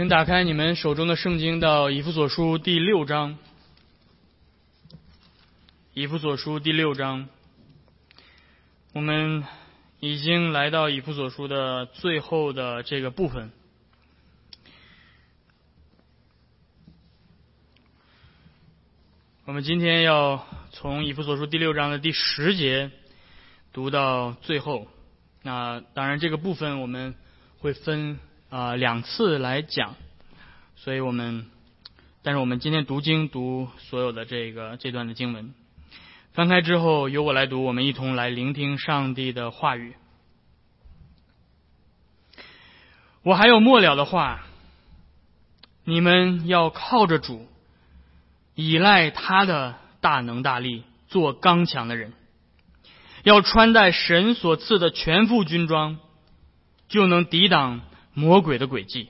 请打开你们手中的圣经到以弗所书第六章。以弗所书第六章，我们已经来到以弗所书的最后的这个部分。我们今天要从以弗所书第六章的第十节读到最后。那当然，这个部分我们会分啊两次来讲，所以我们，但是我们今天读经读所有的这个这段的经文。翻开之后，由我来读，我们一同来聆听上帝的话语。我还有末了的话，你们要靠着主，依赖他的大能大力，做刚强的人，要穿戴神所赐的全副军装，就能抵挡魔鬼的诡计。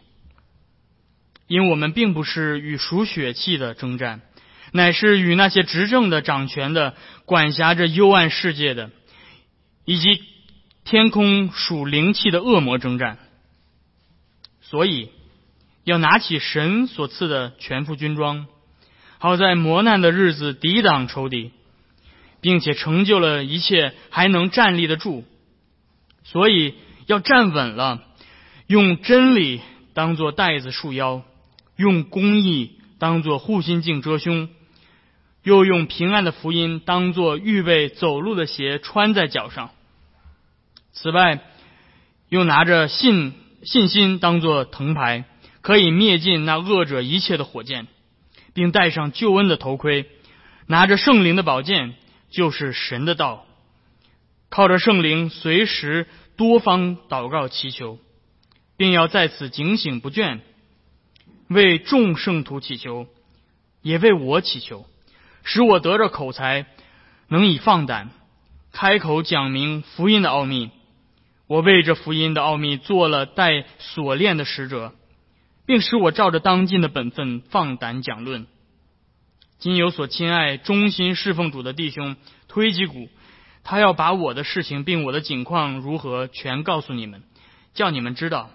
因我们并不是与属血气的征战。乃是与那些执政的、掌权的、管辖着幽暗世界的，以及天空属灵气的恶魔征战。所以，要拿起神所赐的全副军装，好在磨难的日子抵挡仇敌，并且成就了一切，还能站立得住。所以要站稳了，用真理当做带子束腰，用公义当做护心镜遮胸。又用平安的福音当做预备走路的鞋穿在脚上。此外，又拿着信信心当做藤牌，可以灭尽那恶者一切的火箭，并戴上救恩的头盔，拿着圣灵的宝剑，就是神的道，靠着圣灵随时多方祷告祈求，并要在此警醒不倦，为众圣徒祈求，也为我祈求。使我得着口才，能以放胆开口讲明福音的奥秘。我为这福音的奥秘做了带锁链的使者，并使我照着当今的本分放胆讲论。今有所亲爱、忠心侍奉主的弟兄推基谷，他要把我的事情并我的景况如何全告诉你们，叫你们知道。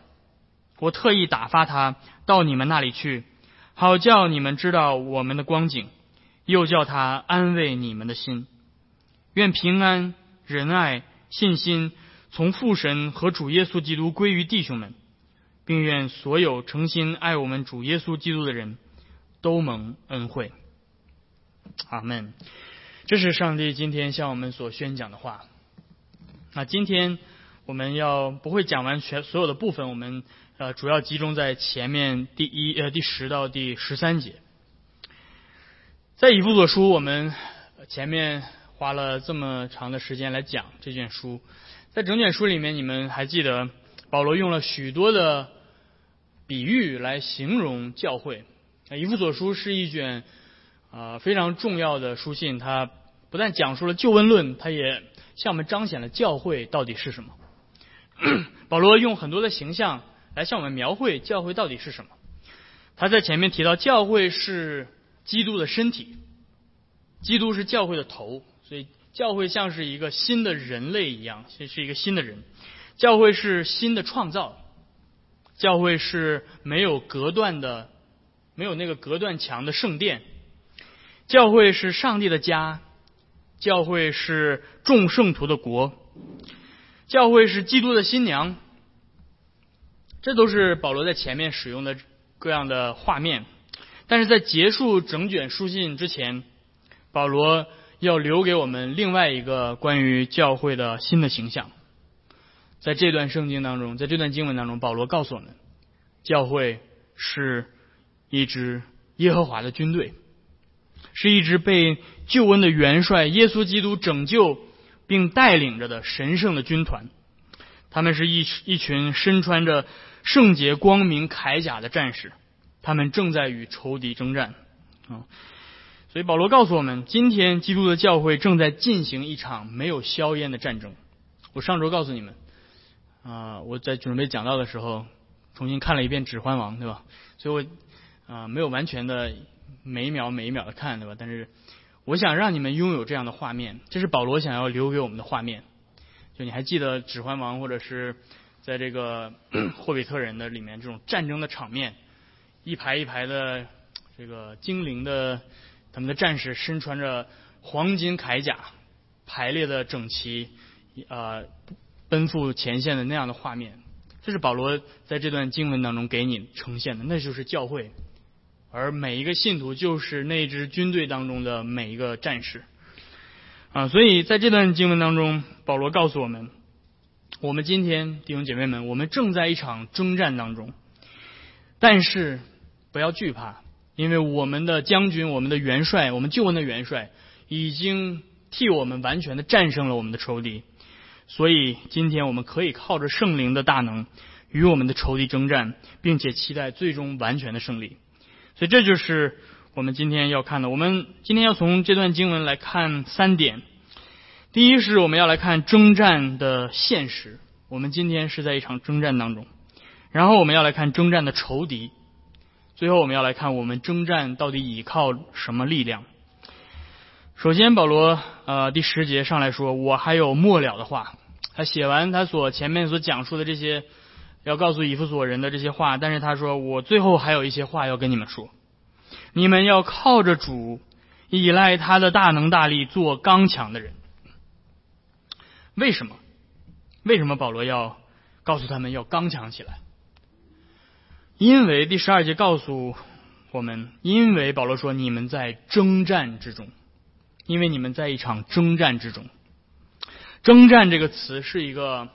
我特意打发他到你们那里去，好叫你们知道我们的光景。又叫他安慰你们的心，愿平安、仁爱、信心从父神和主耶稣基督归于弟兄们，并愿所有诚心爱我们主耶稣基督的人都蒙恩惠。阿门。这是上帝今天向我们所宣讲的话。那今天我们要不会讲完全所有的部分，我们呃主要集中在前面第一呃第十到第十三节。在以弗所书，我们前面花了这么长的时间来讲这卷书。在整卷书里面，你们还记得保罗用了许多的比喻来形容教会。以弗所书是一卷啊非常重要的书信，它不但讲述了救恩论，它也向我们彰显了教会到底是什么。保罗用很多的形象来向我们描绘教会到底是什么。他在前面提到，教会是。基督的身体，基督是教会的头，所以教会像是一个新的人类一样，是一个新的人。教会是新的创造，教会是没有隔断的，没有那个隔断墙的圣殿。教会是上帝的家，教会是众圣徒的国，教会是基督的新娘。这都是保罗在前面使用的各样的画面。但是在结束整卷书信之前，保罗要留给我们另外一个关于教会的新的形象。在这段圣经当中，在这段经文当中，保罗告诉我们，教会是一支耶和华的军队，是一支被救恩的元帅耶稣基督拯救并带领着的神圣的军团。他们是一一群身穿着圣洁光明铠甲的战士。他们正在与仇敌征战，啊，所以保罗告诉我们，今天基督的教会正在进行一场没有硝烟的战争。我上周告诉你们，啊，我在准备讲到的时候，重新看了一遍《指环王》，对吧？所以我啊没有完全的每一秒每一秒的看，对吧？但是我想让你们拥有这样的画面，这是保罗想要留给我们的画面。就你还记得《指环王》或者是在这个 霍比特人的里面这种战争的场面？一排一排的这个精灵的他们的战士身穿着黄金铠甲，排列的整齐，呃，奔赴前线的那样的画面。这是保罗在这段经文当中给你呈现的，那就是教会，而每一个信徒就是那支军队当中的每一个战士。啊，所以在这段经文当中，保罗告诉我们，我们今天弟兄姐妹们，我们正在一场征战当中，但是不要惧怕，因为我们的将军、我们的元帅、我们救恩的元帅，已经替我们完全的战胜了我们的仇敌。所以今天我们可以靠着圣灵的大能，与我们的仇敌征战，并且期待最终完全的胜利。所以这就是。我们今天要看的，我们今天要从这段经文来看三点。第一是我们要来看征战的现实，我们今天是在一场征战当中。然后我们要来看征战的仇敌，最后我们要来看我们征战到底倚靠什么力量。首先，保罗呃第十节上来说，我还有末了的话。他写完他所前面所讲述的这些要告诉以弗所人的这些话，但是他说我最后还有一些话要跟你们说。你们要靠着主，依赖他的大能大力，做刚强的人。为什么？为什么保罗要告诉他们要刚强起来？因为第十二节告诉我们，因为保罗说你们在征战之中，因为你们在一场征战之中。征战这个词是一个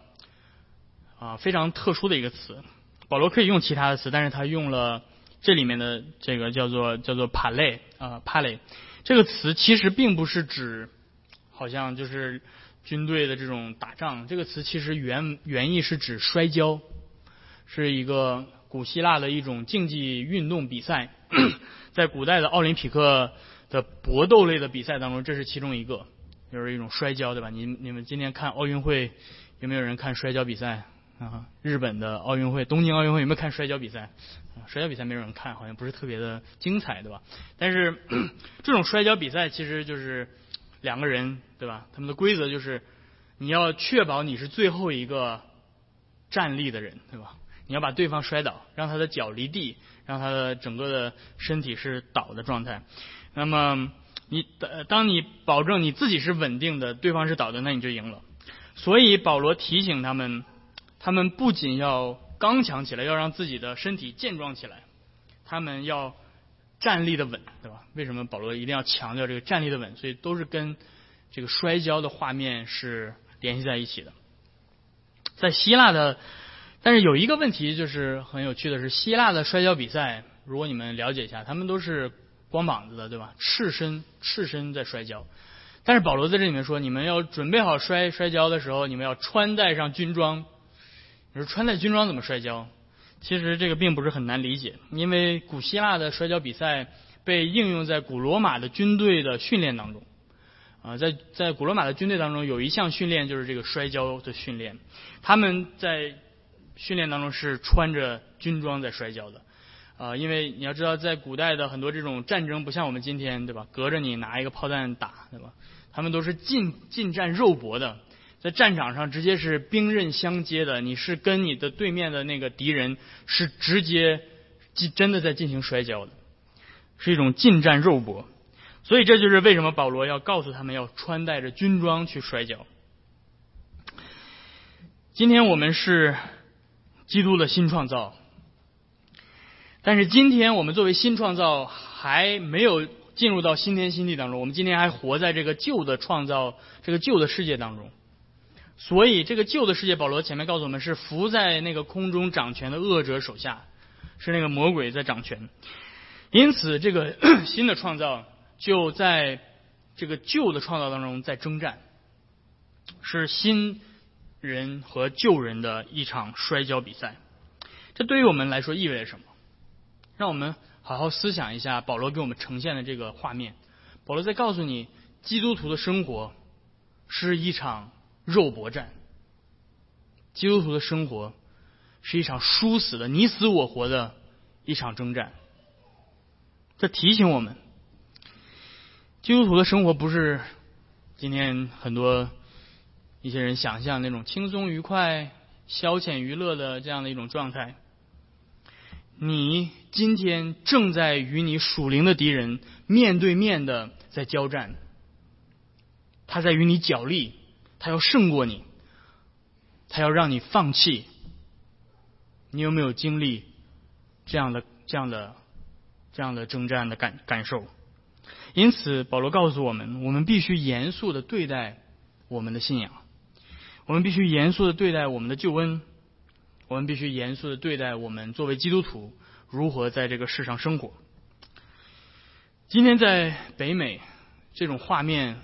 啊非常特殊的一个词，保罗可以用其他的词，但是他用了。这里面的这个叫做叫做帕雷啊帕雷，这个词其实并不是指，好像就是军队的这种打仗。这个词其实原原意是指摔跤，是一个古希腊的一种竞技运动比赛，在古代的奥林匹克的搏斗类的比赛当中，这是其中一个，就是一种摔跤，对吧？你你们今天看奥运会，有没有人看摔跤比赛？啊，日本的奥运会，东京奥运会有没有看摔跤比赛？摔跤比赛没有人看，好像不是特别的精彩，对吧？但是 这种摔跤比赛其实就是两个人，对吧？他们的规则就是你要确保你是最后一个站立的人，对吧？你要把对方摔倒，让他的脚离地，让他的整个的身体是倒的状态。那么你当你保证你自己是稳定的，对方是倒的，那你就赢了。所以保罗提醒他们。他们不仅要刚强起来，要让自己的身体健壮起来，他们要站立的稳，对吧？为什么保罗一定要强调这个站立的稳？所以都是跟这个摔跤的画面是联系在一起的。在希腊的，但是有一个问题就是很有趣的是，希腊的摔跤比赛，如果你们了解一下，他们都是光膀子的，对吧？赤身赤身在摔跤。但是保罗在这里面说，你们要准备好摔摔跤的时候，你们要穿戴上军装。你说穿戴军装怎么摔跤？其实这个并不是很难理解，因为古希腊的摔跤比赛被应用在古罗马的军队的训练当中。啊，在在古罗马的军队当中，有一项训练就是这个摔跤的训练。他们在训练当中是穿着军装在摔跤的。啊，因为你要知道，在古代的很多这种战争，不像我们今天，对吧？隔着你拿一个炮弹打，对吧？他们都是近近战肉搏的。在战场上直接是兵刃相接的，你是跟你的对面的那个敌人是直接真的在进行摔跤的，是一种近战肉搏。所以这就是为什么保罗要告诉他们要穿戴着军装去摔跤。今天我们是基督的新创造，但是今天我们作为新创造还没有进入到新天新地当中，我们今天还活在这个旧的创造、这个旧的世界当中。所以，这个旧的世界，保罗前面告诉我们是伏在那个空中掌权的恶者手下，是那个魔鬼在掌权。因此，这个 新的创造就在这个旧的创造当中在征战，是新人和旧人的一场摔跤比赛。这对于我们来说意味着什么？让我们好好思想一下保罗给我们呈现的这个画面。保罗在告诉你，基督徒的生活是一场。肉搏战，基督徒的生活是一场殊死的、你死我活的一场征战。这提醒我们，基督徒的生活不是今天很多一些人想象那种轻松愉快、消遣娱乐的这样的一种状态。你今天正在与你属灵的敌人面对面的在交战，他在与你角力，他要胜过你，他要让你放弃。你有没有经历这样的、这样的、这样的征战的感感受？因此，保罗告诉我们，我们必须严肃的对待我们的信仰，我们必须严肃的对待我们的救恩，我们必须严肃的对待我们作为基督徒如何在这个世上生活。今天在北美，这种画面，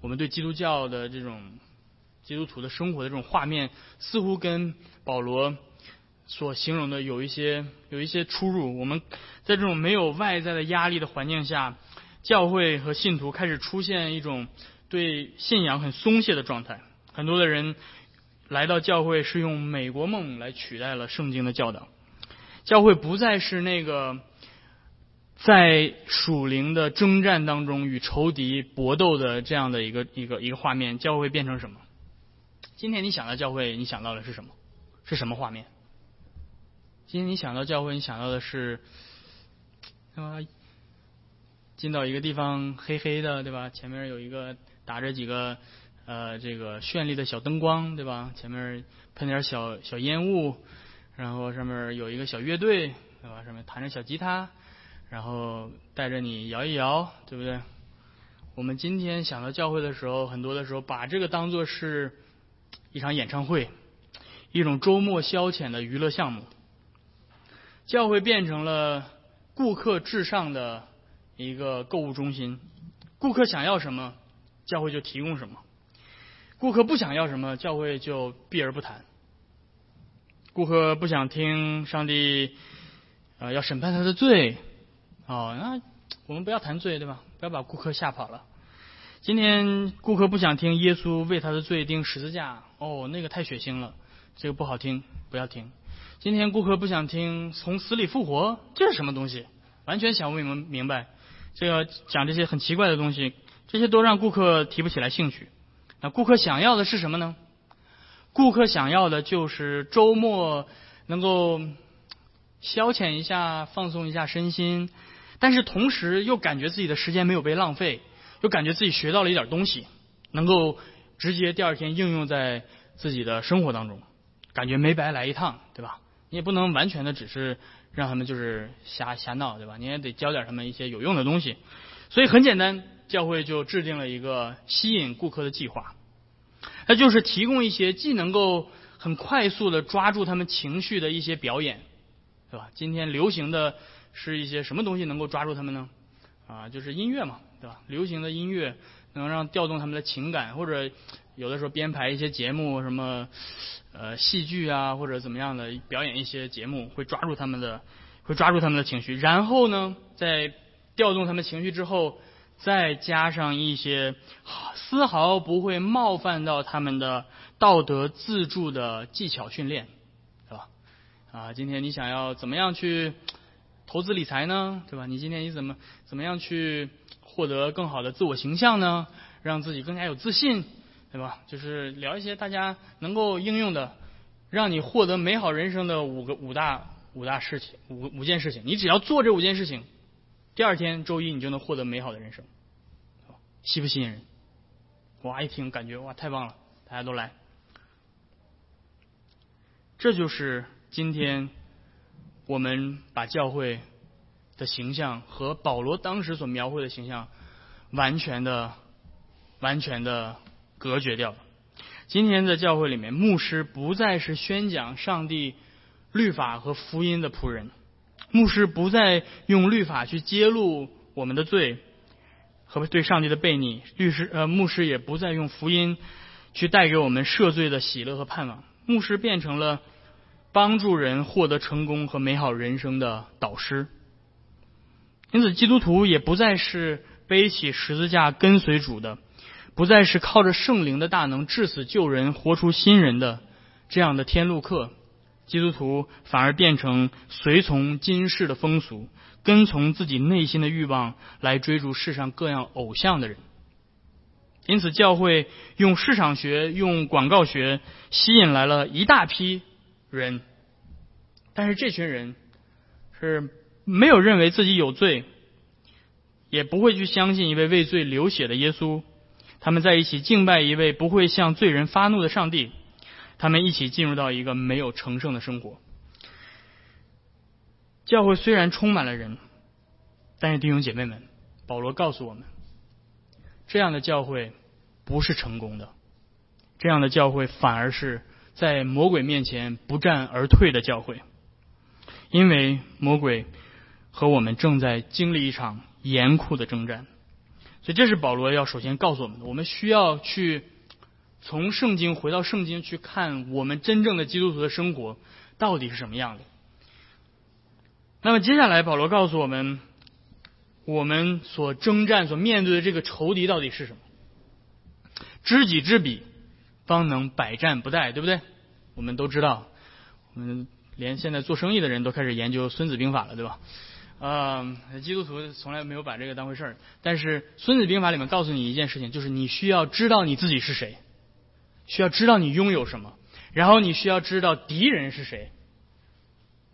我们对基督教的这种基督徒的生活的这种画面，似乎跟保罗。所形容的有一些有一些出入。我们在这种没有外在的压力的环境下，教会和信徒开始出现一种对信仰很松懈的状态。很多的人来到教会是用美国梦来取代了圣经的教导。教会不再是那个在属灵的征战当中与仇敌搏斗的这样的一个一个一个画面。教会变成什么？今天你想到教会，你想到的是什么？是什么画面？今天你想到教会，你想到的是，对吧？进到一个地方黑黑的，对吧？前面有一个打着几个呃这个绚丽的小灯光，对吧？前面喷点小小烟雾，然后上面有一个小乐队，对吧？上面弹着小吉他，然后带着你摇一摇，对不对？我们今天想到教会的时候，很多的时候把这个当做是一场演唱会，一种周末消遣的娱乐项目。教会变成了顾客至上的一个购物中心，顾客想要什么，教会就提供什么；顾客不想要什么，教会就避而不谈。顾客不想听上帝啊要审判他的罪，哦，那我们不要谈罪，对吧？不要把顾客吓跑了。今天顾客不想听耶稣为他的罪钉十字架，哦，那个太血腥了，这个不好听，不要听。今天顾客不想听从死里复活，这是什么东西？完全想不明明白。这个讲这些很奇怪的东西，这些都让顾客提不起来兴趣。那顾客想要的是什么呢？顾客想要的就是周末能够消遣一下、放松一下身心，但是同时又感觉自己的时间没有被浪费，就感觉自己学到了一点东西，能够直接第二天应用在自己的生活当中，感觉没白来一趟，对吧？你也不能完全的只是让他们就是瞎瞎闹，对吧？你也得教点他们一些有用的东西。所以很简单，教会就制定了一个吸引顾客的计划，那就是提供一些既能够很快速的抓住他们情绪的一些表演，对吧？今天流行的是一些什么东西能够抓住他们呢？啊，就是音乐嘛，对吧？流行的音乐能让调动他们的情感，或者有的时候编排一些节目什么。呃，戏剧啊，或者怎么样的表演一些节目，会抓住他们的，会抓住他们的情绪。然后呢，在调动他们情绪之后，再加上一些丝毫不会冒犯到他们的道德自助的技巧训练，对吧？啊，今天你想要怎么样去投资理财呢？对吧？你今天你怎么怎么样去获得更好的自我形象呢？让自己更加有自信。对吧？就是聊一些大家能够应用的，让你获得美好人生的五个五大五大事情，五五件事情。你只要做这五件事情，第二天周一你就能获得美好的人生，吸不吸引人？哇，一听感觉哇，太棒了！大家都来。这就是今天我们把教会的形象和保罗当时所描绘的形象完全的、完全的。隔绝掉了。今天的教会里面，牧师不再是宣讲上帝律法和福音的仆人，牧师不再用律法去揭露我们的罪和对上帝的悖逆，律师呃牧师也不再用福音去带给我们赦罪的喜乐和盼望。牧师变成了帮助人获得成功和美好人生的导师。因此，基督徒也不再是背起十字架跟随主的。不再是靠着圣灵的大能致死救人、活出新人的这样的天路客，基督徒反而变成随从今世的风俗、跟从自己内心的欲望来追逐世上各样偶像的人。因此，教会用市场学、用广告学吸引来了一大批人，但是这群人是没有认为自己有罪，也不会去相信一位为罪流血的耶稣。他们在一起敬拜一位不会向罪人发怒的上帝。他们一起进入到一个没有成圣的生活。教会虽然充满了人，但是弟兄姐妹们，保罗告诉我们，这样的教会不是成功的，这样的教会反而是在魔鬼面前不战而退的教会，因为魔鬼和我们正在经历一场严酷的征战，所以这是保罗要首先告诉我们的，我们需要去从圣经回到圣经去看我们真正的基督徒的生活到底是什么样的。那么接下来，保罗告诉我们，我们所征战、所面对的这个仇敌到底是什么？知己知彼，方能百战不殆，对不对？我们都知道，我们连现在做生意的人都开始研究《孙子兵法》了，对吧？嗯，基督徒从来没有把这个当回事儿。但是《孙子兵法》里面告诉你一件事情，就是你需要知道你自己是谁，需要知道你拥有什么，然后你需要知道敌人是谁，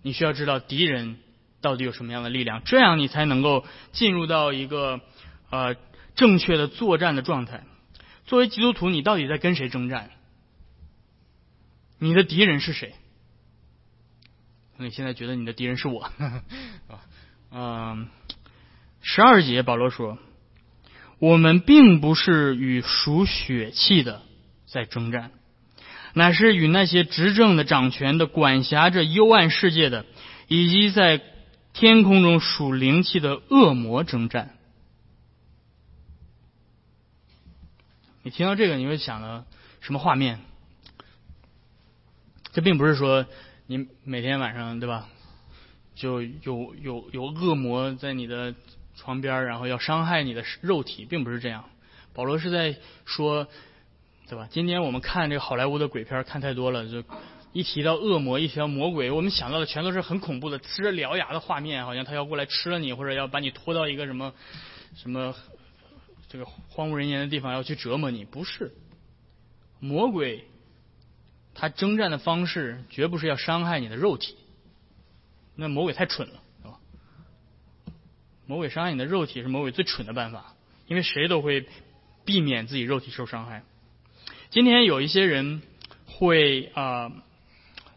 你需要知道敌人。到底有什么样的力量？这样你才能够进入到一个呃正确的作战的状态。作为基督徒，你到底在跟谁征战？你的敌人是谁？你现在觉得你的敌人是我？嗯，十二节保罗说，我们并不是与属血气的在征战，乃是与那些执政的、掌权的、管辖着幽暗世界的，以及在。天空中属灵气的恶魔征战，你听到这个你会想到什么画面？这并不是说你每天晚上对吧，就有有有恶魔在你的床边，然后要伤害你的肉体，并不是这样。保罗是在说，对吧？今天我们看这个好莱坞的鬼片看太多了，就。一提到恶魔，一提到魔鬼，我们想到的全都是很恐怖的、呲着獠牙的画面，好像他要过来吃了你，或者要把你拖到一个什么什么这个荒无人烟的地方要去折磨你。不是，魔鬼他征战的方式绝不是要伤害你的肉体，那魔鬼太蠢了，是吧？魔鬼伤害你的肉体是魔鬼最蠢的办法，因为谁都会避免自己肉体受伤害。今天有一些人会啊。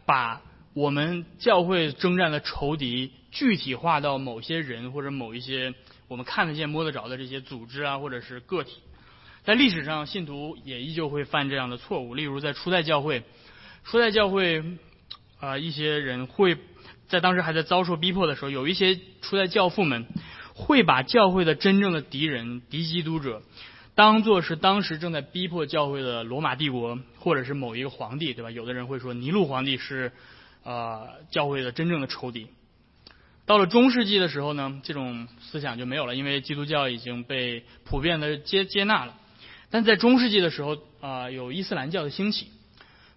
把我们教会征战的仇敌具体化到某些人或者某一些我们看得见摸得着的这些组织啊，或者是个体，在历史上信徒也依旧会犯这样的错误。例如在初代教会，初代教会啊，一些人会在当时还在遭受逼迫的时候，有一些初代教父们会把教会的真正的敌人、敌基督者。当做是当时正在逼迫教会的罗马帝国，或者是某一个皇帝，对吧？有的人会说尼禄皇帝是，呃，教会的真正的仇敌。到了中世纪的时候呢，这种思想就没有了，因为基督教已经被普遍的接接纳了。但在中世纪的时候，啊，有伊斯兰教的兴起，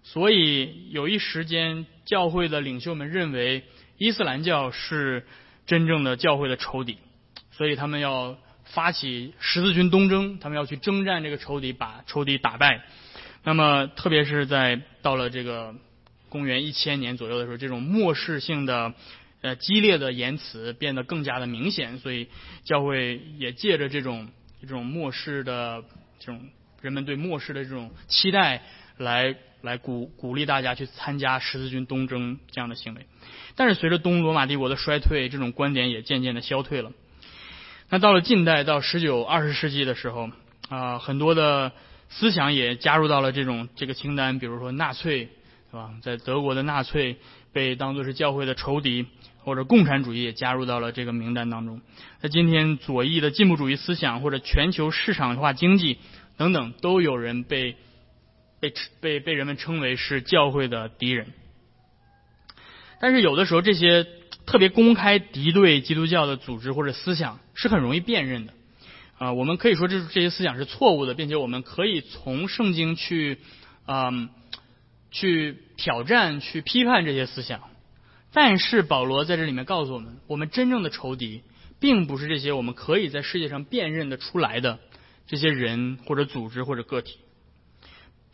所以有一时间，教会的领袖们认为伊斯兰教是真正的教会的仇敌，所以他们要。发起十字军东征，他们要去征战这个仇敌，把仇敌打败。那么，特别是在到了这个公元一千年左右的时候，这种漠视性的、呃激烈的言辞变得更加的明显。所以，教会也借着这种这种漠视的这种人们对漠视的这种期待，来来鼓鼓励大家去参加十字军东征这样的行为。但是，随着东罗马帝国的衰退，这种观点也渐渐的消退了。那到了近代，到十九、二十世纪的时候，啊，很多的思想也加入到了这种这个清单，比如说纳粹，是吧？在德国的纳粹被当作是教会的仇敌，或者共产主义也加入到了这个名单当中。那今天，左翼的进步主义思想或者全球市场化经济等等，都有人被被被被人们称为是教会的敌人。但是有的时候，这些特别公开敌对基督教的组织或者思想。是很容易辨认的，啊，我们可以说这这些思想是错误的，并且我们可以从圣经去，嗯，去挑战、去批判这些思想。但是保罗在这里面告诉我们，我们真正的仇敌，并不是这些我们可以在世界上辨认的出来的这些人或者组织或者个体，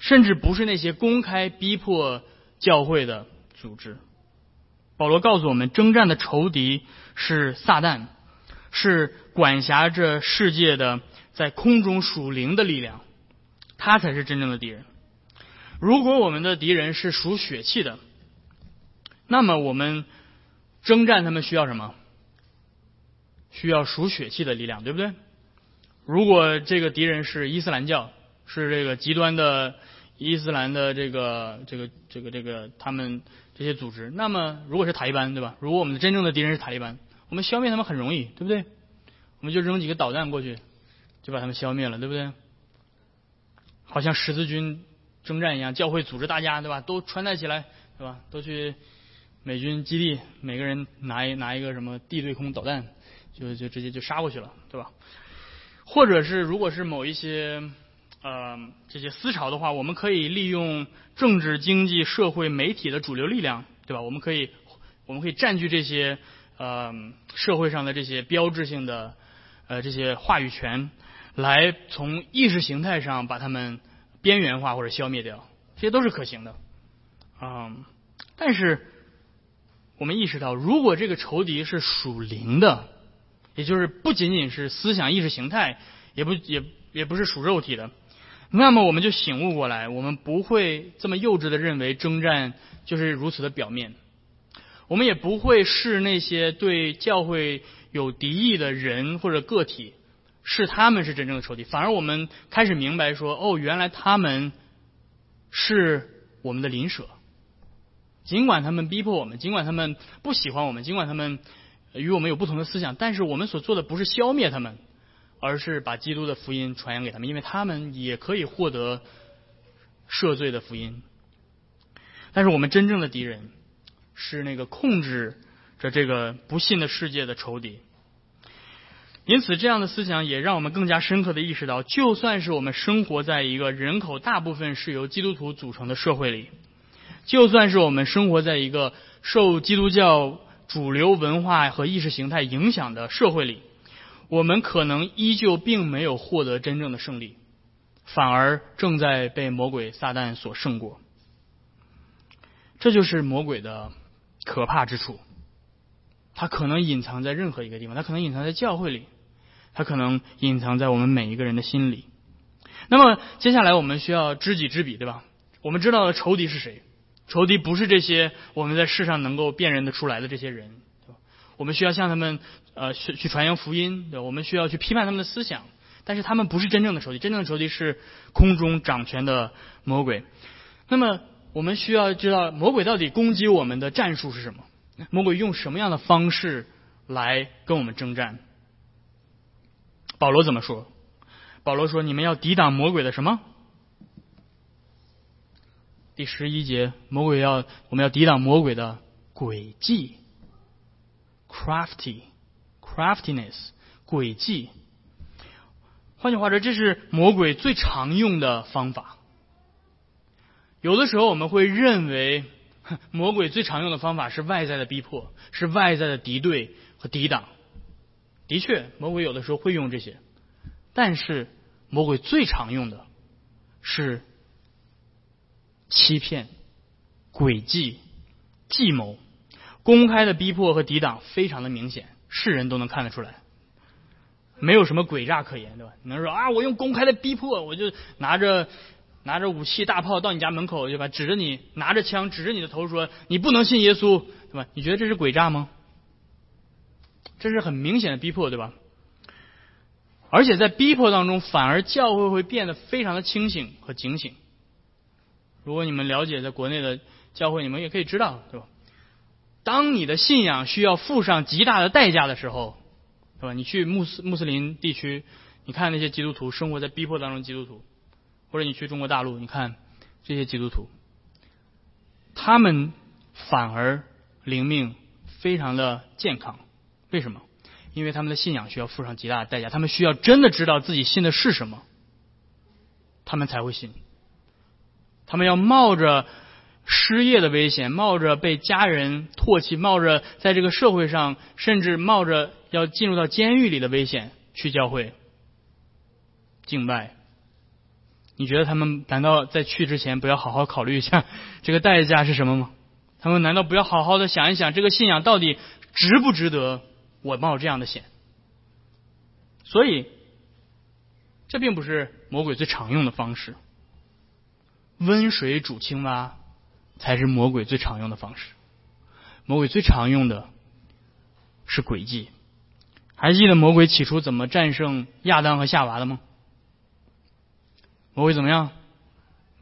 甚至不是那些公开逼迫教会的组织。保罗告诉我们，征战的仇敌是撒旦，是管辖着世界的在空中属灵的力量，他才是真正的敌人。如果我们的敌人是属血气的，那么我们征战他们需要什么？需要属血气的力量，对不对？如果这个敌人是伊斯兰教，是这个极端的伊斯兰的这个这个这个这个他们这些组织，那么如果是塔利班，对吧？如果我们的真正的敌人是塔利班，我们消灭他们很容易，对不对？我们就扔几个导弹过去，就把他们消灭了，对不对？好像十字军征战一样，教会组织大家，对吧？都穿戴起来，对吧？都去美军基地，每个人拿一拿一个什么地对空导弹，就就直接就杀过去了，对吧？或者是，如果是某一些呃这些思潮的话，我们可以利用政治、经济、社会、媒体的主流力量，对吧？我们可以我们可以占据这些呃社会上的这些标志性的呃这些话语权，来从意识形态上把他们边缘化或者消灭掉，这些都是可行的嗯。但是我们意识到，如果这个仇敌是属灵的。也就是不仅仅是思想意识形态，也不也也不是属肉体的，那么我们就醒悟过来，我们不会这么幼稚的认为征战就是如此的表面，我们也不会视那些对教会有敌意的人或者个体，是他们是真正的仇敌，反而我们开始明白说，哦，原来他们是我们的邻舍，尽管他们逼迫我们，尽管他们不喜欢我们，尽管他们。与我们有不同的思想，但是我们所做的不是消灭他们，而是把基督的福音传扬给他们，因为他们也可以获得赦罪的福音。但是我们真正的敌人是那个控制着这个不信的世界的仇敌。因此，这样的思想也让我们更加深刻的意识到，就算是我们生活在一个人口大部分是由基督徒组成的社会里，就算是我们生活在一个受基督教。主流文化和意识形态影响的社会里，我们可能依旧并没有获得真正的胜利，反而正在被魔鬼撒旦所胜过。这就是魔鬼的可怕之处。它可能隐藏在任何一个地方，它可能隐藏在教会里，它可能隐藏在我们每一个人的心里。那么接下来我们需要知己知彼，对吧？我们知道的仇敌是谁？仇敌不是这些我们在世上能够辨认的出来的这些人，我们需要向他们呃去去传扬福音，对我们需要去批判他们的思想，但是他们不是真正的仇敌，真正的仇敌是空中掌权的魔鬼。那么我们需要知道魔鬼到底攻击我们的战术是什么？魔鬼用什么样的方式来跟我们征战？保罗怎么说？保罗说：“你们要抵挡魔鬼的什么？”第十一节，魔鬼要我们要抵挡魔鬼的诡计，crafty Craftiness，诡计。换句话说，这是魔鬼最常用的方法。有的时候我们会认为，魔鬼最常用的方法是外在的逼迫，是外在的敌对和抵挡。的确，魔鬼有的时候会用这些，但是魔鬼最常用的是。欺骗、诡计、计谋、公开的逼迫和抵挡，非常的明显，世人都能看得出来，没有什么诡诈可言，对吧？你能说啊，我用公开的逼迫，我就拿着拿着武器大炮到你家门口，对吧？指着你，拿着枪指着你的头说，你不能信耶稣，对吧？你觉得这是诡诈吗？这是很明显的逼迫，对吧？而且在逼迫当中，反而教会会变得非常的清醒和警醒。如果你们了解在国内的教会，你们也可以知道，对吧？当你的信仰需要付上极大的代价的时候，对吧？你去穆斯穆斯林地区，你看那些基督徒生活在逼迫当中，基督徒，或者你去中国大陆，你看这些基督徒，他们反而灵命非常的健康。为什么？因为他们的信仰需要付上极大的代价，他们需要真的知道自己信的是什么，他们才会信。他们要冒着失业的危险，冒着被家人唾弃，冒着在这个社会上，甚至冒着要进入到监狱里的危险去教会敬拜。你觉得他们难道在去之前不要好好考虑一下这个代价是什么吗？他们难道不要好好的想一想，这个信仰到底值不值得我冒这样的险？所以，这并不是魔鬼最常用的方式。温水煮青蛙才是魔鬼最常用的方式。魔鬼最常用的是诡计。还记得魔鬼起初怎么战胜亚当和夏娃的吗？魔鬼怎么样？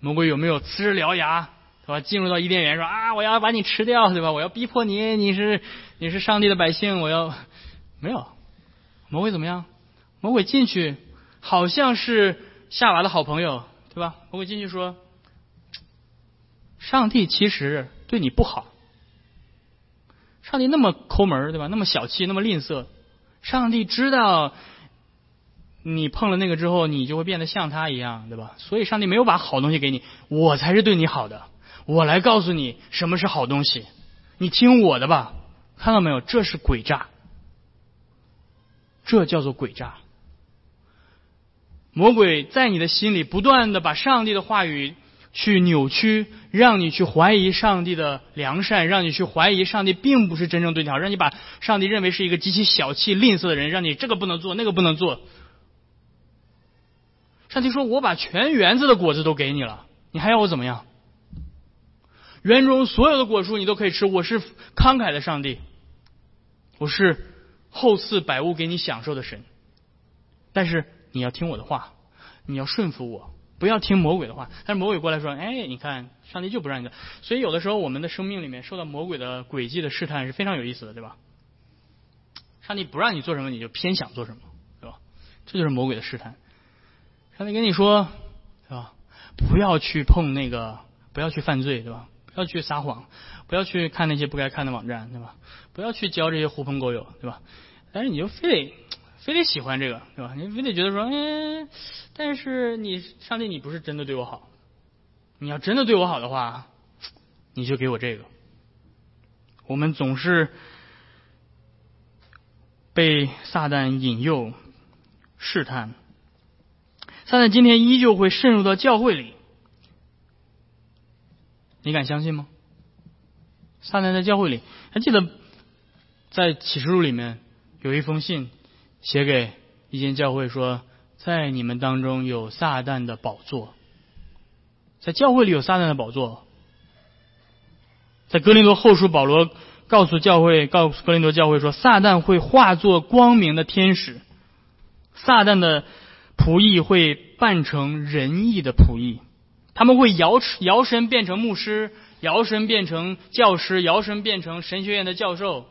魔鬼有没有呲着獠牙，对吧？进入到伊甸园说啊，我要把你吃掉，对吧？我要逼迫你，你是你是上帝的百姓，我要没有。魔鬼怎么样？魔鬼进去好像是夏娃的好朋友，对吧？魔鬼进去说，上帝其实对你不好，上帝那么抠门，对吧？那么小气，那么吝啬。上帝知道你碰了那个之后，你就会变得像他一样，对吧？所以上帝没有把好东西给你，我才是对你好的。我来告诉你什么是好东西，你听我的吧。看到没有？这是诡诈，这叫做诡诈。魔鬼在你的心里不断的把上帝的话语。去扭曲，让你去怀疑上帝的良善，让你去怀疑上帝并不是真正对你好，让你把上帝认为是一个极其小气、吝啬的人，让你这个不能做，那个不能做。上帝说：“我把全园子的果子都给你了，你还要我怎么样？园中所有的果树你都可以吃，我是慷慨的上帝，我是厚赐百物给你享受的神。但是你要听我的话，你要顺服我。”不要听魔鬼的话，但是魔鬼过来说：“哎，你看，上帝就不让你的。”所以有的时候我们的生命里面受到魔鬼的诡计的试探是非常有意思的，对吧？上帝不让你做什么，你就偏想做什么，对吧？这就是魔鬼的试探。上帝跟你说，对吧？不要去碰那个，不要去犯罪，对吧？不要去撒谎，不要去看那些不该看的网站，对吧？不要去交这些狐朋狗友，对吧？但是你就非得。非得喜欢这个，对吧？你非得觉得说，嗯，但是你上帝，你不是真的对我好。你要真的对我好的话，你就给我这个。我们总是被撒旦引诱、试探。撒旦今天依旧会渗入到教会里，你敢相信吗？撒旦在教会里，还记得在启示录里面有一封信。写给一间教会说，在你们当中有撒旦的宝座，在教会里有撒旦的宝座。在格林多后书，保罗告诉教会，告诉格林多教会说，撒旦会化作光明的天使，撒旦的仆役会扮成仁义的仆役，他们会摇摇身变成牧师，摇身变成教师，摇身变成神学院的教授。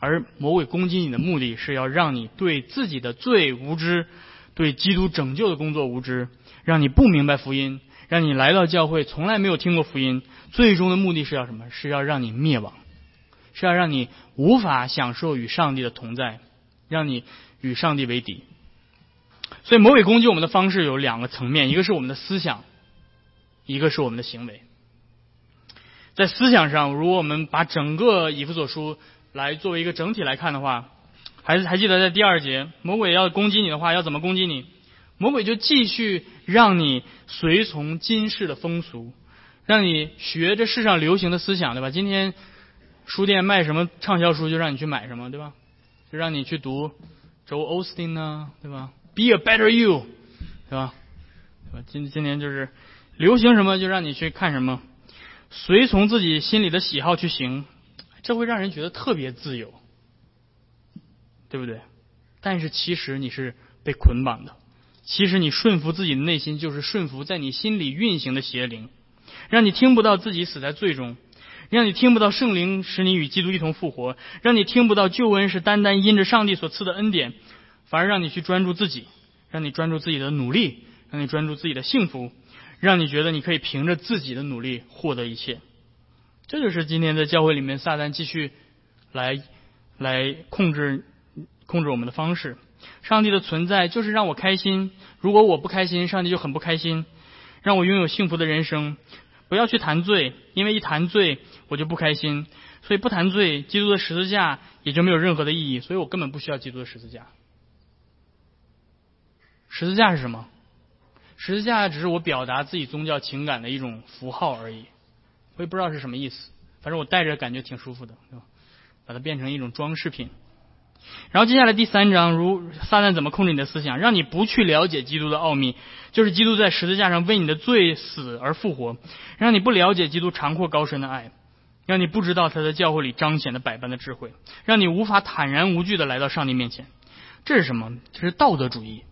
而魔鬼攻击你的目的是要让你对自己的罪无知，对基督拯救的工作无知，让你不明白福音，让你来到教会从来没有听过福音。最终的目的是要什么？是要让你灭亡，是要让你无法享受与上帝的同在，让你与上帝为敌。所以魔鬼攻击我们的方式有两个层面，一个是我们的思想，一个是我们的行为。在思想上，如果我们把整个以弗所书。来作为一个整体来看的话，还是还记得在第二节，魔鬼要攻击你的话，要怎么攻击你？魔鬼就继续让你随从今世的风俗，让你学这世上流行的思想，对吧？今天书店卖什么畅销书，就让你去买什么，对吧？就让你去读周欧斯汀呢，对吧？Be a better you，对吧？对吧？今今年就是流行什么，就让你去看什么，随从自己心里的喜好去行。这会让人觉得特别自由，对不对？但是其实你是被捆绑的。其实你顺服自己的内心，就是顺服在你心里运行的邪灵，让你听不到自己死在罪中，让你听不到圣灵使你与基督一同复活，让你听不到救恩是单单因着上帝所赐的恩典，反而让你去专注自己，让你专注自己的努力，让你专注自己的幸福，让你觉得你可以凭着自己的努力获得一切。这就是今天在教会里面撒旦继续来来控制控制我们的方式。上帝的存在就是让我开心，如果我不开心，上帝就很不开心，让我拥有幸福的人生。不要去谈罪，因为一谈罪我就不开心，所以不谈罪，基督的十字架也就没有任何的意义，所以我根本不需要基督的十字架。十字架是什么？十字架只是我表达自己宗教情感的一种符号而已。我也不知道是什么意思，反正我戴着感觉挺舒服的，对吧？把它变成一种装饰品。然后接下来第三章，如撒旦怎么控制你的思想，让你不去了解基督的奥秘，就是基督在十字架上为你的罪死而复活，让你不了解基督长阔高深的爱，让你不知道他在教会里彰显的百般的智慧，让你无法坦然无惧的来到上帝面前。这是什么？这是道德主义。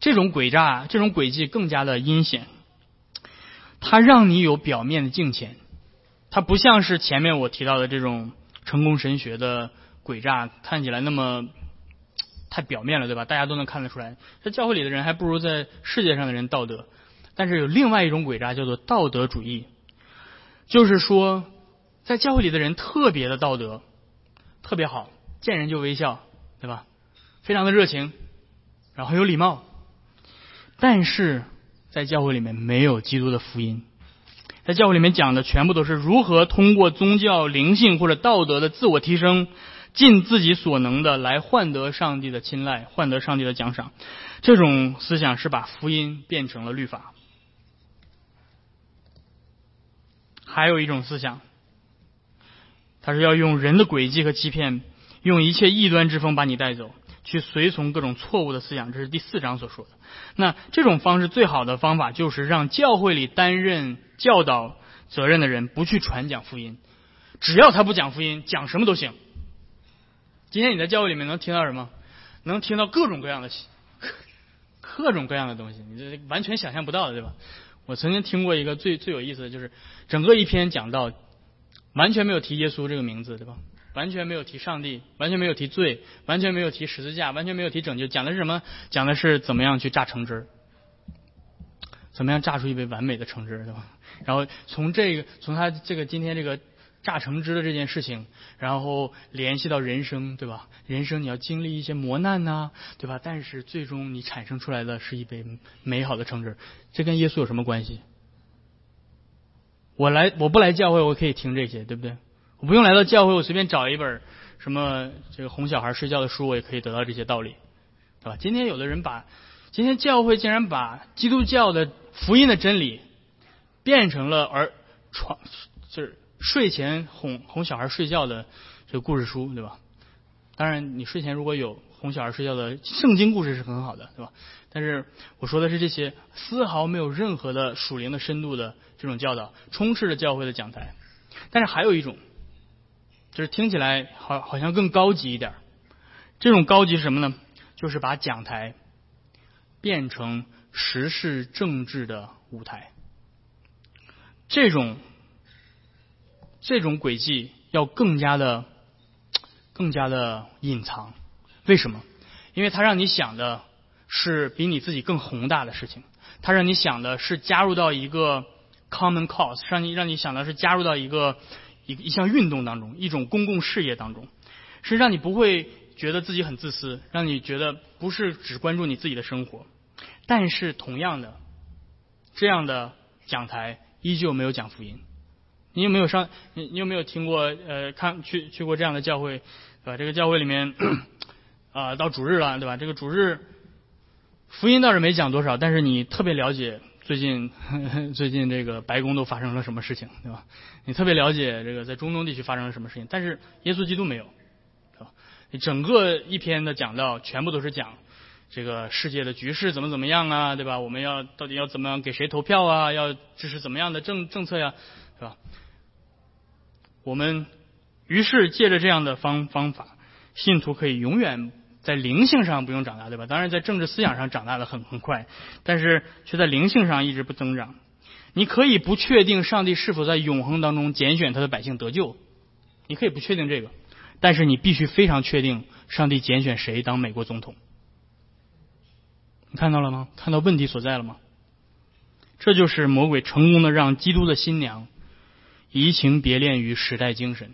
这种诡诈，这种诡计更加的阴险。它让你有表面的敬虔，它不像是前面我提到的这种成功神学的。诡诈看起来那么太表面了，对吧？大家都能看得出来，在教会里的人还不如在世界上的人道德。但是有另外一种诡诈，叫做道德主义，就是说，在教会里的人特别的道德，特别好，见人就微笑，对吧？非常的热情，然后有礼貌。但是在教会里面没有基督的福音，在教会里面讲的全部都是如何通过宗教、灵性或者道德的自我提升。尽自己所能的来换得上帝的青睐，换得上帝的奖赏，这种思想是把福音变成了律法。还有一种思想，他是要用人的诡计和欺骗，用一切异端之风把你带走，去随从各种错误的思想。这是第四章所说的。那这种方式最好的方法就是让教会里担任教导责任的人不去传讲福音，只要他不讲福音，讲什么都行。今天你在教会里面能听到什么？能听到各种各样的、各种各样的东西，你这完全想象不到的，对吧？我曾经听过一个最最有意思的就是，整个一篇讲到，完全没有提耶稣这个名字，对吧？完全没有提上帝，完全没有提罪，完全没有提十字架，完全没有提拯救，讲的是什么？讲的是怎么样去榨橙汁，怎么样榨出一杯完美的橙汁，对吧？然后从这个，从他这个今天这个。榨橙汁的这件事情，然后联系到人生，对吧？人生你要经历一些磨难呐，对吧？但是最终你产生出来的是一杯美好的橙汁，这跟耶稣有什么关系？我来，我不来教会，我可以听这些，对不对？我不用来到教会，我随便找一本什么这个哄小孩睡觉的书，我也可以得到这些道理，对吧？今天有的人把今天教会竟然把基督教的福音的真理变成了而创就是。睡前哄哄小孩睡觉的这个故事书，对吧？当然，你睡前如果有哄小孩睡觉的圣经故事是很好的，对吧？但是我说的是这些丝毫没有任何的属灵的深度的这种教导，充斥着教会的讲台。但是还有一种，就是听起来好好像更高级一点。这种高级是什么呢？就是把讲台变成时事政治的舞台。这种。这种轨迹要更加的、更加的隐藏，为什么？因为它让你想的是比你自己更宏大的事情，它让你想的是加入到一个 common cause，让你让你想的是加入到一个一一项运动当中，一种公共事业当中，是让你不会觉得自己很自私，让你觉得不是只关注你自己的生活。但是同样的，这样的讲台依旧没有讲福音。你有没有上？你你有没有听过？呃，看去去过这样的教会，对吧？这个教会里面，啊，到主日了，对吧？这个主日福音倒是没讲多少，但是你特别了解最近 最近这个白宫都发生了什么事情，对吧？你特别了解这个在中东地区发生了什么事情，但是耶稣基督没有，是吧？你整个一篇的讲道全部都是讲这个世界的局势怎么怎么样啊，对吧？我们要到底要怎么样给谁投票啊？要支持怎么样的政政策呀，是吧？我们于是借着这样的方方法，信徒可以永远在灵性上不用长大，对吧？当然，在政治思想上长大的很很快，但是却在灵性上一直不增长。你可以不确定上帝是否在永恒当中拣选他的百姓得救，你可以不确定这个，但是你必须非常确定上帝拣选谁当美国总统。你看到了吗？看到问题所在了吗？这就是魔鬼成功的让基督的新娘。移情别恋于时代精神，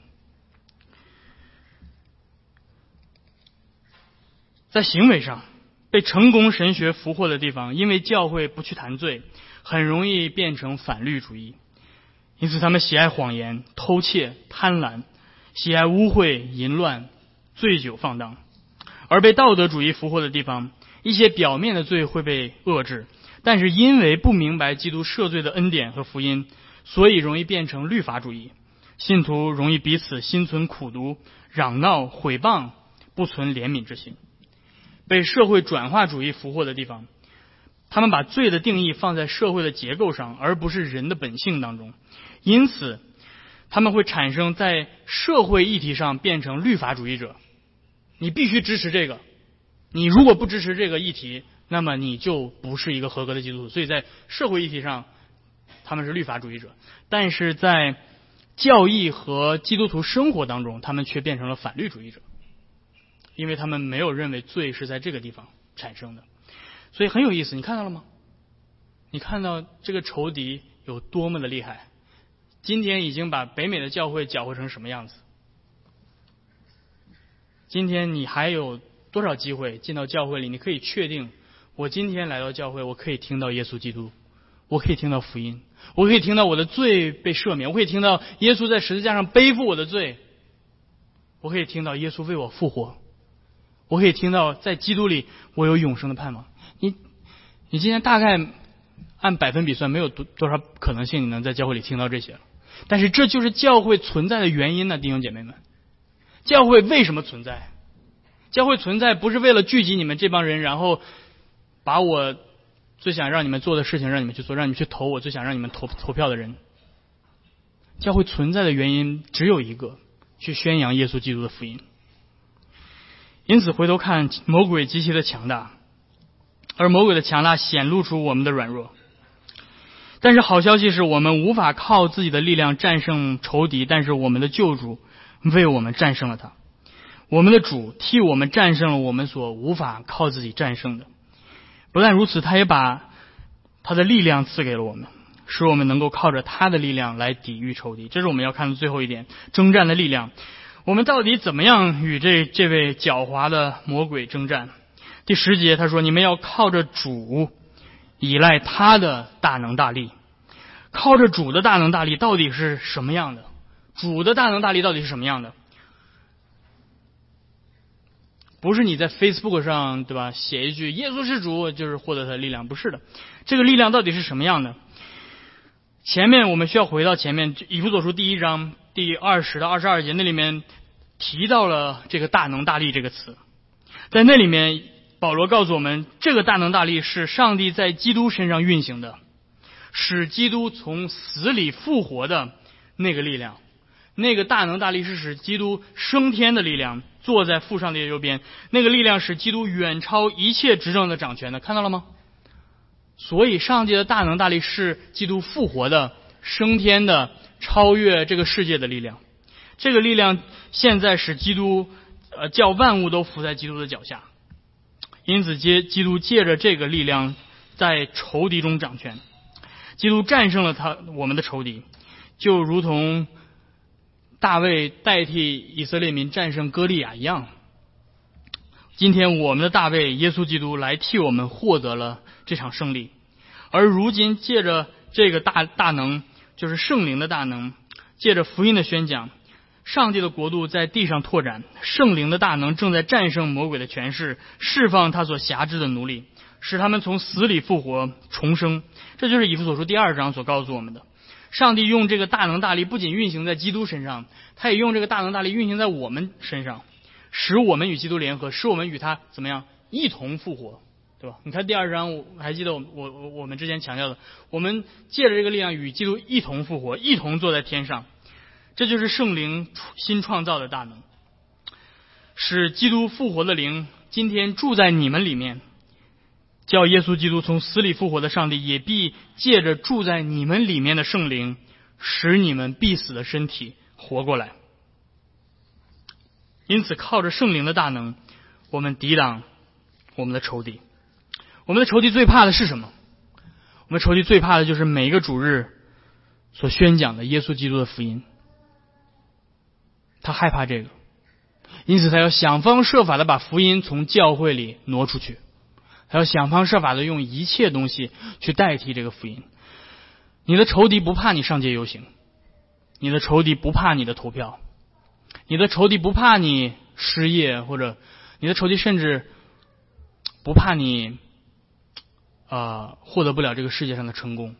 在行为上被成功神学俘获的地方，因为教会不去谈罪，很容易变成反律主义。因此，他们喜爱谎言、偷窃、贪婪，喜爱污秽、淫乱、醉酒放荡。而被道德主义俘获的地方，一些表面的罪会被遏制，但是因为不明白基督赦罪的恩典和福音。所以容易变成律法主义。信徒容易彼此心存苦毒、嚷闹、毁谤，不存怜悯之心。被社会转化主义俘获的地方，他们把罪的定义放在社会的结构上，而不是人的本性当中。因此，他们会产生在社会议题上变成律法主义者。你必须支持这个，你如果不支持这个议题，那么你就不是一个合格的基督徒。所以在社会议题上，他们是律法主义者，但是在教义和基督徒生活当中，他们却变成了反律主义者，因为他们没有认为罪是在这个地方产生的，所以很有意思。你看到了吗？你看到这个仇敌有多么的厉害？今天已经把北美的教会搅和成什么样子？今天你还有多少机会进到教会里？你可以确定，我今天来到教会，我可以听到耶稣基督，我可以听到福音。我可以听到我的罪被赦免，我可以听到耶稣在十字架上背负我的罪，我可以听到耶稣为我复活，我可以听到在基督里我有永生的盼望。你，你今天大概按百分比算，没有多多少可能性你能在教会里听到这些了。但是这就是教会存在的原因呢，弟兄姐妹们。教会为什么存在？教会存在不是为了聚集你们这帮人，然后把我。最想让你们做的事情，让你们去做，让你们去投我最想让你们投投票的人。教会存在的原因只有一个：去宣扬耶稣基督的福音。因此，回头看魔鬼极其的强大，而魔鬼的强大显露出我们的软弱。但是好消息是我们无法靠自己的力量战胜仇敌，但是我们的救主为我们战胜了他。我们的主替我们战胜了我们所无法靠自己战胜的。不但如此，他也把他的力量赐给了我们，使我们能够靠着他的力量来抵御仇敌。这是我们要看的最后一点：征战的力量。我们到底怎么样与这这位狡猾的魔鬼征战？第十节他说：“你们要靠着主，依赖他的大能大力。靠着主的大能大力到底是什么样的？主的大能大力到底是什么样的？”不是你在 Facebook 上对吧写一句耶稣是主就是获得他的力量，不是的。这个力量到底是什么样的？前面我们需要回到前面以弗所书第一章第二十到二十二节，那里面提到了这个大能大力这个词，在那里面保罗告诉我们，这个大能大力是上帝在基督身上运行的，使基督从死里复活的那个力量。那个大能大力是使基督升天的力量，坐在父上帝的右边。那个力量使基督远超一切执政的掌权的，看到了吗？所以，上帝的大能大力是基督复活的、升天的、超越这个世界的力量。这个力量现在使基督，呃，叫万物都伏在基督的脚下。因此，接基督借着这个力量，在仇敌中掌权。基督战胜了他我们的仇敌，就如同。大卫代替以色列民战胜歌利亚一样，今天我们的大卫耶稣基督来替我们获得了这场胜利，而如今借着这个大大能，就是圣灵的大能，借着福音的宣讲，上帝的国度在地上拓展，圣灵的大能正在战胜魔鬼的权势，释放他所辖制的奴隶，使他们从死里复活重生。这就是以弗所书第二章所告诉我们的。上帝用这个大能大力，不仅运行在基督身上，他也用这个大能大力运行在我们身上，使我们与基督联合，使我们与他怎么样一同复活，对吧？你看第二章，我还记得我我我们之前强调的，我们借着这个力量与基督一同复活，一同坐在天上，这就是圣灵新创造的大能，使基督复活的灵今天住在你们里面。叫耶稣基督从死里复活的上帝，也必借着住在你们里面的圣灵，使你们必死的身体活过来。因此，靠着圣灵的大能，我们抵挡我们的仇敌。我们的仇敌最怕的是什么？我们仇敌最怕的就是每一个主日所宣讲的耶稣基督的福音。他害怕这个，因此他要想方设法的把福音从教会里挪出去。他要想方设法的用一切东西去代替这个福音。你的仇敌不怕你上街游行，你的仇敌不怕你的投票，你的仇敌不怕你失业，或者你的仇敌甚至不怕你啊获得不了这个世界上的成功。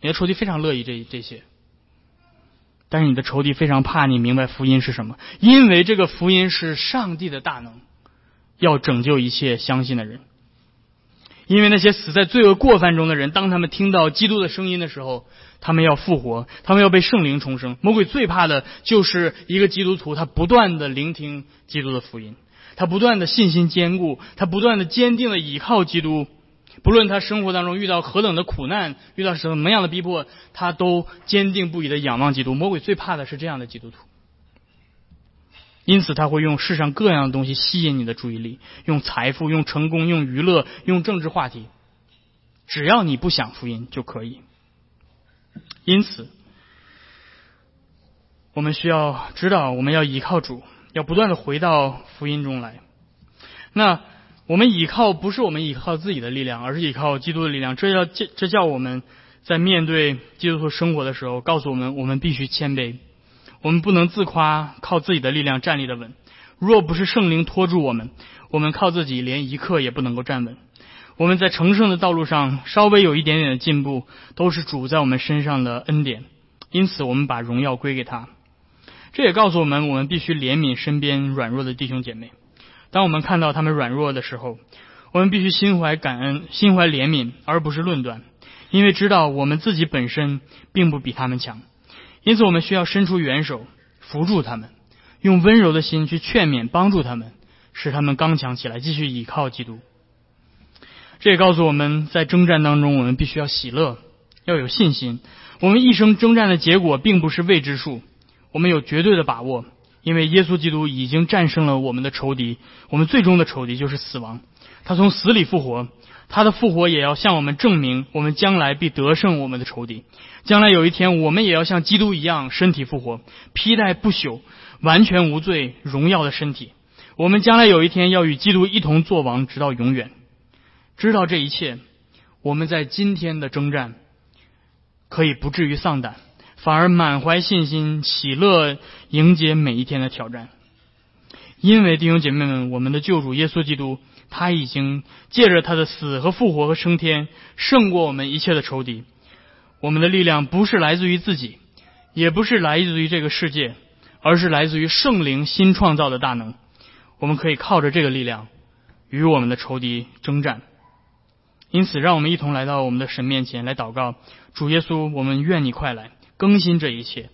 你的仇敌非常乐意这这些，但是你的仇敌非常怕你明白福音是什么，因为这个福音是上帝的大能，要拯救一切相信的人。因为那些死在罪恶过犯中的人，当他们听到基督的声音的时候，他们要复活，他们要被圣灵重生。魔鬼最怕的就是一个基督徒，他不断的聆听基督的福音，他不断的信心坚固，他不断的坚定的倚靠基督，不论他生活当中遇到何等的苦难，遇到什么样的逼迫，他都坚定不移的仰望基督。魔鬼最怕的是这样的基督徒。因此，他会用世上各样的东西吸引你的注意力，用财富、用成功、用娱乐、用政治话题，只要你不想福音就可以。因此，我们需要知道，我们要依靠主，要不断的回到福音中来。那我们依靠不是我们依靠自己的力量，而是依靠基督的力量。这要这这叫我们在面对基督徒生活的时候，告诉我们，我们必须谦卑。我们不能自夸，靠自己的力量站立的稳。若不是圣灵托住我们，我们靠自己连一刻也不能够站稳。我们在成圣的道路上稍微有一点点的进步，都是主在我们身上的恩典。因此，我们把荣耀归给他。这也告诉我们，我们必须怜悯身边软弱的弟兄姐妹。当我们看到他们软弱的时候，我们必须心怀感恩、心怀怜悯，而不是论断，因为知道我们自己本身并不比他们强。因此，我们需要伸出援手，扶助他们，用温柔的心去劝勉、帮助他们，使他们刚强起来，继续倚靠基督。这也告诉我们在征战当中，我们必须要喜乐，要有信心。我们一生征战的结果并不是未知数，我们有绝对的把握，因为耶稣基督已经战胜了我们的仇敌，我们最终的仇敌就是死亡。他从死里复活。他的复活也要向我们证明，我们将来必得胜我们的仇敌。将来有一天，我们也要像基督一样，身体复活，披戴不朽、完全无罪、荣耀的身体。我们将来有一天要与基督一同作王，直到永远。知道这一切，我们在今天的征战可以不至于丧胆，反而满怀信心、喜乐迎接每一天的挑战。因为弟兄姐妹们，我们的救主耶稣基督。他已经借着他的死和复活和升天，胜过我们一切的仇敌。我们的力量不是来自于自己，也不是来自于这个世界，而是来自于圣灵新创造的大能。我们可以靠着这个力量，与我们的仇敌征战。因此，让我们一同来到我们的神面前来祷告：主耶稣，我们愿你快来更新这一切，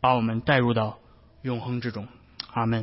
把我们带入到永恒之中。阿门。